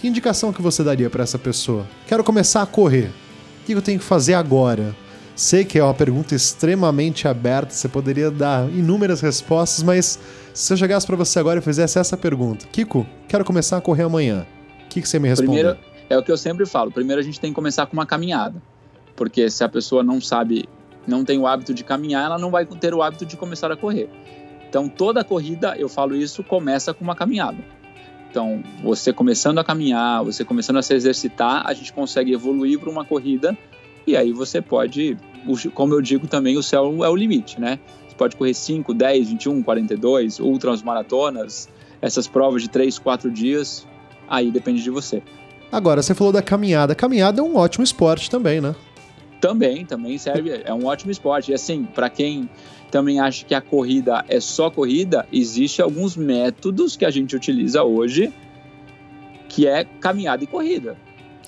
que indicação que você daria pra essa pessoa? Quero começar a correr. O que eu tenho que fazer agora? Sei que é uma pergunta extremamente aberta, você poderia dar inúmeras respostas, mas se eu chegasse pra você agora e fizesse essa pergunta, Kiko, quero começar a correr amanhã. O que, que você me responde? Primeiro, é o que eu sempre falo. Primeiro a gente tem que começar com uma caminhada. Porque se a pessoa não sabe, não tem o hábito de caminhar, ela não vai ter o hábito de começar a correr. Então toda corrida, eu falo isso, começa com uma caminhada. Então, você começando a caminhar, você começando a se exercitar, a gente consegue evoluir para uma corrida e aí você pode, como eu digo também, o céu é o limite, né? Você pode correr 5, 10, 21, 42, ultras maratonas, essas provas de 3, 4 dias, aí depende de você. Agora, você falou da caminhada. Caminhada é um ótimo esporte também, né? Também, também serve, é um ótimo esporte. E assim, para quem também acha que a corrida é só corrida, existe alguns métodos que a gente utiliza hoje, que é caminhada e corrida.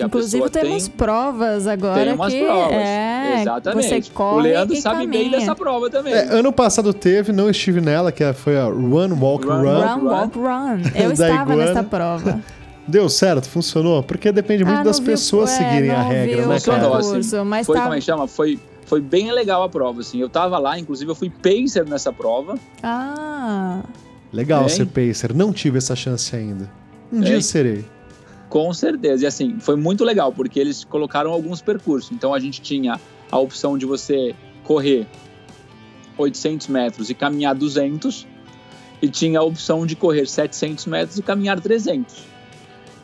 Inclusive temos tem, provas agora tem umas que provas. é, Exatamente. você corre o Leandro e sabe bem caminha. dessa prova também. É, ano passado teve, não estive nela, que foi a Run, Walk, Run, Run. Walk, Run, walk, run. Eu *laughs* estava nessa prova. *laughs* Deu certo? Funcionou? Porque depende muito Ah, das não vi o- pessoas é, seguirem a regra, o né, Funcionou, cara? assim. percurso, mas foi, tá- como é que chama? Foi, foi bem legal a prova, assim. Eu tava lá, inclusive eu fui pacer nessa prova. Ah, Legal ser pacer. Não tive essa chance ainda. Um dia serei. Com certeza. E assim, foi muito legal, porque eles colocaram alguns percursos. Então a gente tinha a opção de você correr 800 metros e caminhar 200, e tinha a opção de correr 700 metros e caminhar 300.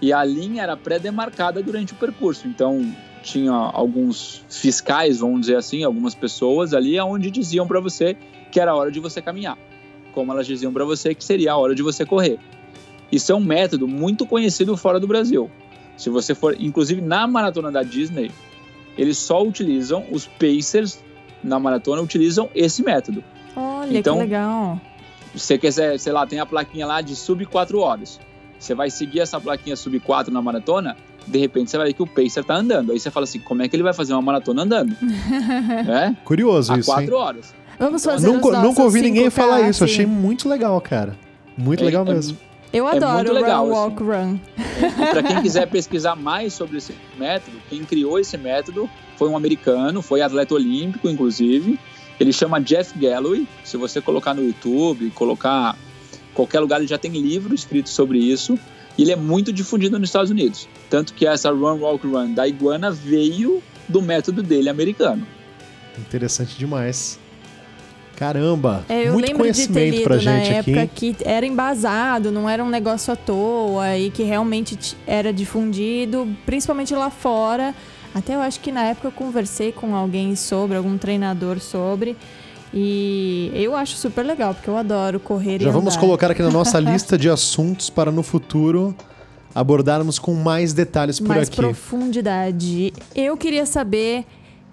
E a linha era pré-demarcada durante o percurso. Então tinha alguns fiscais, vamos dizer assim, algumas pessoas ali onde diziam para você que era a hora de você caminhar, como elas diziam para você que seria a hora de você correr. Isso é um método muito conhecido fora do Brasil. Se você for, inclusive na maratona da Disney, eles só utilizam os pacers na maratona utilizam esse método. olha Então, que legal. Se você quiser, sei lá, tem a plaquinha lá de sub 4 horas. Você vai seguir essa plaquinha sub 4 na maratona, de repente você vai ver que o pacer tá andando. Aí você fala assim, como é que ele vai fazer uma maratona andando? *laughs* é? Curioso A isso, hein? 4 horas. Vamos fazer Nunca, os nossos nunca ouvi ninguém 5K, falar isso. assim. Achei muito legal, cara. Muito É- legal é- mesmo. Eu é adoro muito legal, Run, assim. Walk, Run. E para quem quiser pesquisar mais sobre esse método, quem criou esse método foi um americano, foi atleta olímpico, inclusive. Ele chama Jeff Galloway. Se você colocar no YouTube, colocar qualquer lugar, ele já tem livro escrito sobre isso. E ele é muito difundido nos Estados Unidos. Tanto que essa Run, Walk, Run da Iguana veio do método dele americano. Interessante demais. Caramba, É, eu muito lembro de ter conhecimento lido pra na gente aqui. época que era embasado, não era um negócio à toa e que realmente era difundido, principalmente lá fora. Até eu acho que na época eu conversei com alguém sobre, algum treinador sobre. E eu acho super legal, porque eu adoro correr Já e vamos andar. colocar aqui na nossa *laughs* lista de assuntos para no futuro abordarmos com mais detalhes por mais aqui. profundidade. Eu queria saber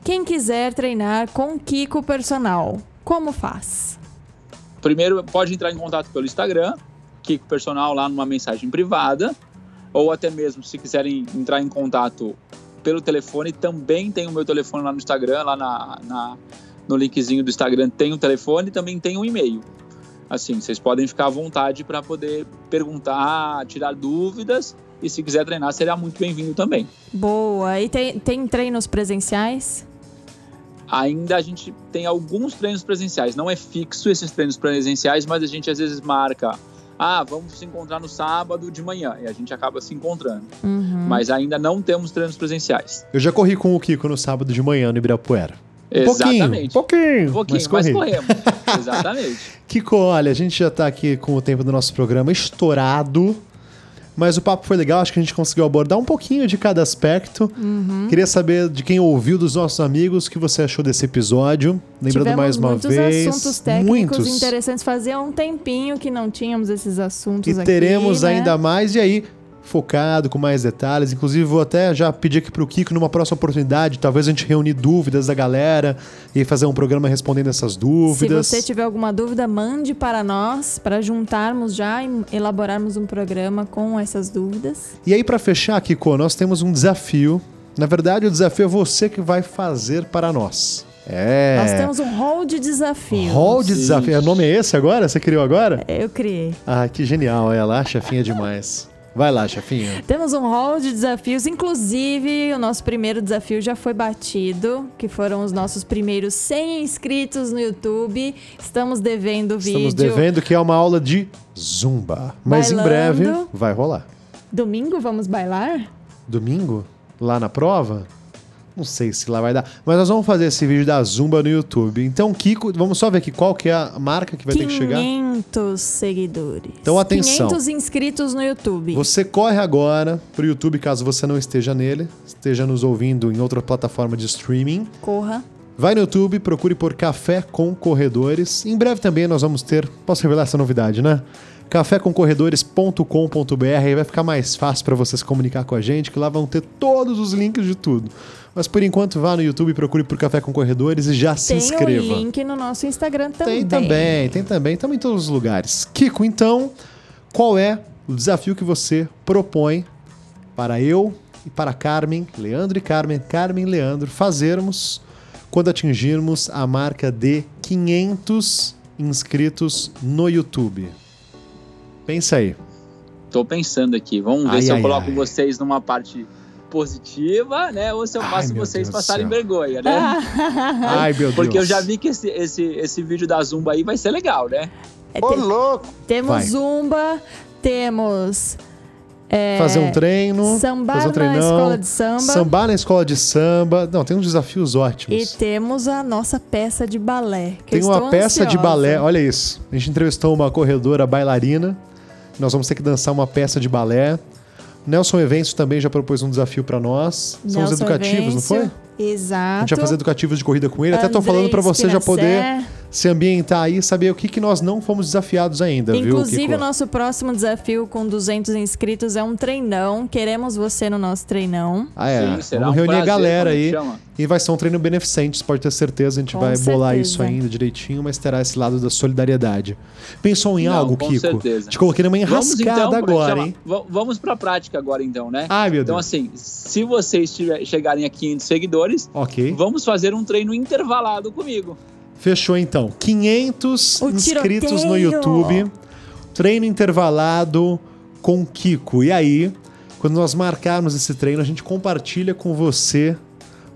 quem quiser treinar com Kiko Personal, como faz? Primeiro, pode entrar em contato pelo Instagram, Kiko Personal, lá numa mensagem privada, ou até mesmo se quiserem entrar em contato pelo telefone, também tem o meu telefone lá no Instagram, lá na, na- no linkzinho do Instagram tem o telefone e também tem um e-mail. Assim, vocês podem ficar à vontade para poder perguntar, tirar dúvidas e se quiser treinar, será muito bem-vindo também. Boa. E tem, tem treinos presenciais? Ainda a gente tem alguns treinos presenciais, não é fixo esses treinos presenciais, mas a gente às vezes marca, ah, vamos se encontrar no sábado de manhã, e a gente acaba se encontrando. Uhum. Mas ainda não temos treinos presenciais. Eu já corri com o Kiko no sábado de manhã no Ibirapuera. Um Exatamente. Pouquinho, Um pouquinho, mas mas, corremos. *laughs* Exatamente. Kiko, olha, a gente já tá aqui com o tempo do nosso programa estourado. Mas o papo foi legal, acho que a gente conseguiu abordar um pouquinho de cada aspecto. Uhum. Queria saber de quem ouviu, dos nossos amigos, o que você achou desse episódio. Lembrando Tivemos mais uma muitos vez. assuntos técnicos muitos. interessantes. Fazia um tempinho que não tínhamos esses assuntos E aqui, teremos né? ainda mais, e aí, focado, com mais detalhes. Inclusive, vou até já pedir aqui pro Kiko, numa próxima oportunidade, talvez a gente reunir dúvidas da galera e fazer um programa respondendo essas Se dúvidas. você tiver alguma dúvida, mande para nós, para juntarmos já e elaborarmos um programa com essas dúvidas. E aí, pra fechar, Kiko, nós temos um desafio. Na verdade, o desafio é você que vai fazer para nós. É. Nós temos um hall de desafios. Hall de Sim. desafio. O nome é esse agora? Você criou agora? Eu criei. Ah, que genial. Ela, a chefinha é demais. Vai lá, chefinha. Temos um hall de desafios, inclusive o nosso primeiro desafio já foi batido, que foram os nossos primeiros 100 inscritos no YouTube. Estamos devendo vídeo. Estamos devendo que é uma aula de zumba. Mas em breve Bailando. vai rolar. Domingo vamos bailar? Domingo? Lá na prova? Não sei se lá vai dar. Mas nós vamos fazer esse vídeo da Zumba no YouTube. Então, Kiko, vamos só ver aqui qual que é a marca que vai ter que chegar. 500 seguidores. Então, atenção. 500 inscritos no YouTube. Você corre agora pro YouTube, caso você não esteja nele, esteja nos ouvindo em outra plataforma de streaming. Corra. Vai no YouTube, procure por Café com Corredores. Em breve também nós vamos ter. Posso revelar essa novidade, né? cafécomcorredores.com.br aí vai ficar mais fácil para você se comunicar com a gente, que lá vão ter todos os links de tudo. Mas por enquanto vá no YouTube, procure por Café com Corredores e já se Tem inscreva. o link no nosso Instagram também. Tem também, tem também, estamos em todos os lugares. Kiko, então, qual é o desafio que você propõe para eu e para Carmen, Leandro e Carmen, Carmen e Leandro, fazermos quando atingirmos a marca de 500 inscritos no YouTube? Pensa aí. Tô pensando aqui. Vamos ver Ai, se eu ai, coloco ai. vocês numa parte positiva, né? Ou se eu faço vocês Deus passarem vergonha, né? *laughs* Ai, meu Deus. Porque eu já vi que esse, esse, esse vídeo da Zumba aí vai ser legal, né? É, Ô, tem- louco! temos Vai. Zumba, temos é, Fazer um treino, sambar fazer um na treinão, escola de samba. sambar na escola de samba. Não, tem uns desafios E ótimos. temos a nossa peça de balé. que Tem eu uma estou peça de ansiosa. balé, olha isso. A gente entrevistou uma corredora bailarina. Nós vamos ter que dançar uma peça de balé. Nelson Eventos também já propôs um desafio para nós. São os Nelson educativos, não foi? Exato. A gente vai fazer educativos de corrida com ele. Até tô falando para você já poder. Se ambientar aí e saber o que, que nós não fomos desafiados ainda, viu, Inclusive, Kiko? o nosso próximo desafio com 200 inscritos é um treinão. Queremos você no nosso treinão. Ah, é. Sim, será Vamos um reunir a prazer, galera como aí. chama? E vai ser um treino beneficente, você pode ter certeza. A gente Com vai bolar certeza. isso ainda direitinho, mas terá esse lado da solidariedade. Pensou em Não, algo, com Kiko? certeza. Te coloquei numa Vamos enrascada então, agora, hein? va- Vamos pra prática agora então, né? Ai, meu Então Deus. assim, se vocês tiver- chegarem a 500 seguidores, Ok. vamos fazer um treino intervalado comigo. Fechou então. 500 O inscritos no. YouTube. Treino intervalado com Kiko. E aí, quando nós marcarmos esse treino, a gente compartilha com você,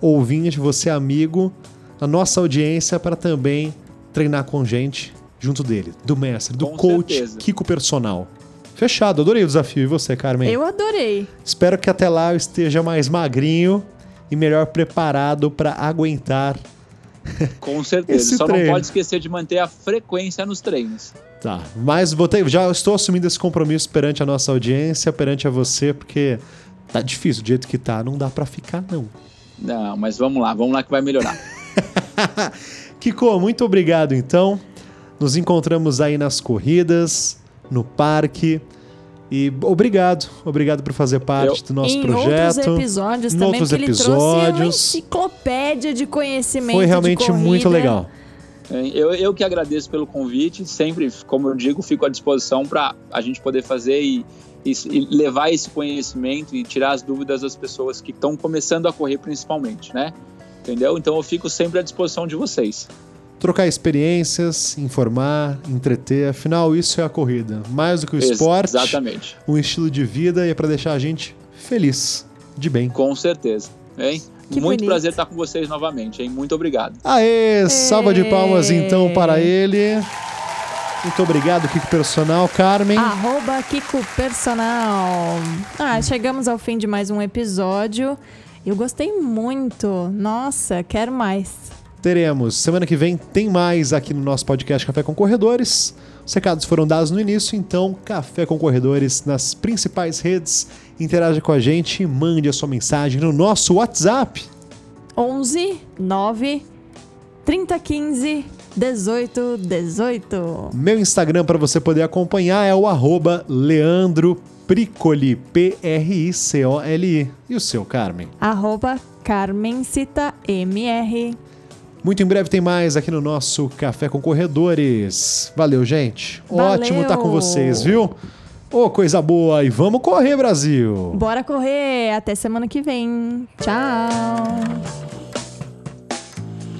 ouvinte, você amigo, a nossa audiência para também treinar com gente junto dele, do mestre, do Com coach certeza. Kiko Personal. Fechado, adorei o desafio. E você, Carmen? Eu adorei. Espero que até lá eu esteja mais magrinho e melhor preparado para aguentar *laughs* Com certeza. Esse Só treino. não pode esquecer de manter a frequência nos treinos. Tá, mas botei, já estou assumindo esse compromisso perante a nossa audiência, perante a você, porque tá difícil do jeito que tá, não dá pra ficar não. Não, mas vamos lá, vamos lá que vai melhorar. *laughs* Kiko, muito obrigado então. Nos encontramos aí nas corridas, no parque. E obrigado, obrigado por fazer parte Eu- do nosso em projeto. outros episódios Em também, outros que ele trouxe uma episódios. enciclopédia de conhecimento Foi realmente muito legal. Eu, eu que agradeço pelo convite, sempre, como eu digo, fico à disposição para a gente poder fazer e, e- e levar esse conhecimento e tirar as dúvidas das pessoas que estão começando a correr, principalmente, né? Entendeu? Então eu fico sempre à disposição de vocês. Trocar experiências, informar, entreter, afinal isso é a corrida. Mais do que o Ex- esporte, Exatamente, um estilo de vida e é para deixar a gente feliz, de bem. com certeza. Hein? Que Muito bonito. prazer estar com vocês novamente, hein? Muito obrigado. Aê, salva de palmas então para ele. Muito obrigado, Kiko Personal, Carmen. Arroba Kiko Personal. Ah, chegamos ao fim de mais um episódio. Eu gostei muito. Nossa, quero mais. Teremos. Semana que vem tem mais aqui no nosso podcast Café com Corredores. Os recados foram dados no início, então Café com Corredores nas principais redes. Interaja com a gente e mande a sua mensagem no nosso WhatsApp. 11 9 3015 18 18. Meu Instagram para você poder acompanhar é o arroba Leandro Pricoli, P-R-I-C-O-L-I. E o seu, Carmen? Arroba Carmencita MR. Muito em breve tem mais aqui no nosso Café com Corredores. Valeu, gente. Valeu. Ótimo estar com vocês, viu? Ô, coisa boa. E vamos correr, Brasil! Bora correr. Até semana que vem. Tchau.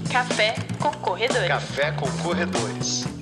Café com corredores. Café com Corredores.